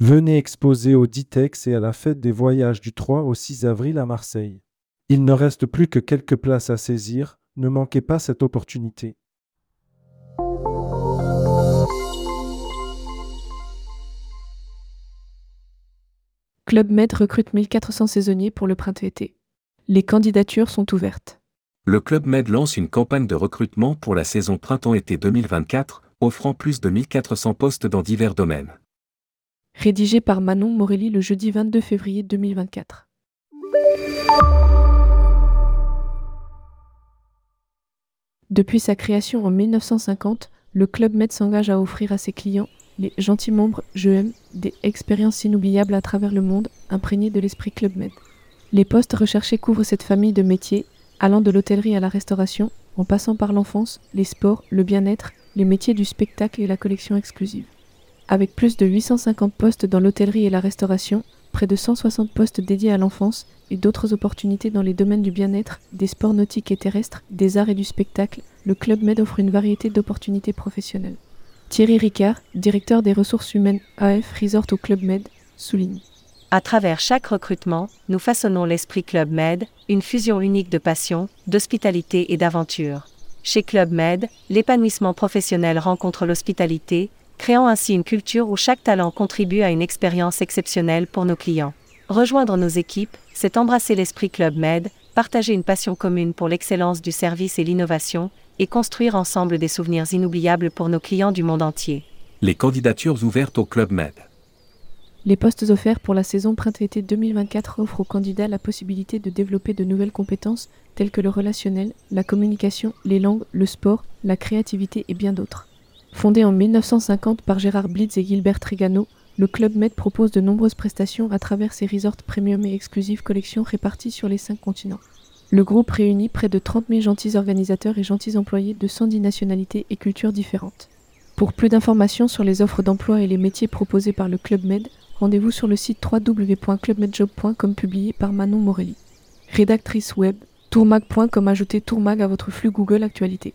Venez exposer au Ditex et à la fête des voyages du 3 au 6 avril à Marseille. Il ne reste plus que quelques places à saisir, ne manquez pas cette opportunité. Club Med recrute 1400 saisonniers pour le printemps-été. Les candidatures sont ouvertes. Le Club Med lance une campagne de recrutement pour la saison printemps-été 2024, offrant plus de 1400 postes dans divers domaines. Rédigé par Manon Morelli le jeudi 22 février 2024. Depuis sa création en 1950, le Club Med s'engage à offrir à ses clients, les gentils membres JEM, des expériences inoubliables à travers le monde, imprégnées de l'esprit Club Med. Les postes recherchés couvrent cette famille de métiers, allant de l'hôtellerie à la restauration, en passant par l'enfance, les sports, le bien-être, les métiers du spectacle et la collection exclusive. Avec plus de 850 postes dans l'hôtellerie et la restauration, près de 160 postes dédiés à l'enfance et d'autres opportunités dans les domaines du bien-être, des sports nautiques et terrestres, des arts et du spectacle, le Club Med offre une variété d'opportunités professionnelles. Thierry Ricard, directeur des ressources humaines AF Resort au Club Med, souligne. À travers chaque recrutement, nous façonnons l'esprit Club Med, une fusion unique de passion, d'hospitalité et d'aventure. Chez Club Med, l'épanouissement professionnel rencontre l'hospitalité, créant ainsi une culture où chaque talent contribue à une expérience exceptionnelle pour nos clients. Rejoindre nos équipes, c'est embrasser l'esprit Club Med, partager une passion commune pour l'excellence du service et l'innovation, et construire ensemble des souvenirs inoubliables pour nos clients du monde entier. Les candidatures ouvertes au Club Med. Les postes offerts pour la saison printemps-été 2024 offrent aux candidats la possibilité de développer de nouvelles compétences telles que le relationnel, la communication, les langues, le sport, la créativité et bien d'autres. Fondé en 1950 par Gérard Blitz et Gilbert Trigano, le Club Med propose de nombreuses prestations à travers ses resorts premium et exclusives collections réparties sur les cinq continents. Le groupe réunit près de 30 000 gentils organisateurs et gentils employés de 110 nationalités et cultures différentes. Pour plus d'informations sur les offres d'emploi et les métiers proposés par le Club Med, rendez-vous sur le site www.clubmedjob.com publié par Manon Morelli. Rédactrice web, tourmag.com ajoutez tourmag à votre flux Google Actualité.